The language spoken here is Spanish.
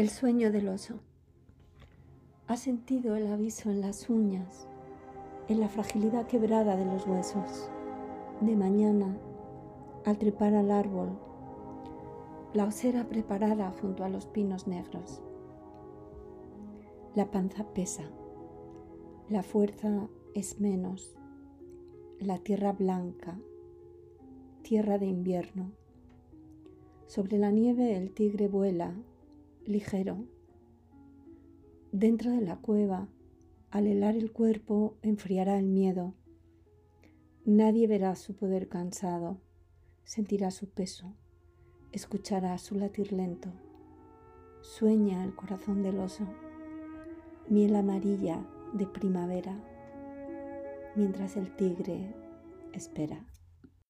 El sueño del oso. Ha sentido el aviso en las uñas, en la fragilidad quebrada de los huesos. De mañana, al trepar al árbol, la osera preparada junto a los pinos negros. La panza pesa, la fuerza es menos, la tierra blanca, tierra de invierno. Sobre la nieve el tigre vuela ligero. Dentro de la cueva, al helar el cuerpo, enfriará el miedo. Nadie verá su poder cansado, sentirá su peso, escuchará su latir lento. Sueña el corazón del oso, miel amarilla de primavera, mientras el tigre espera.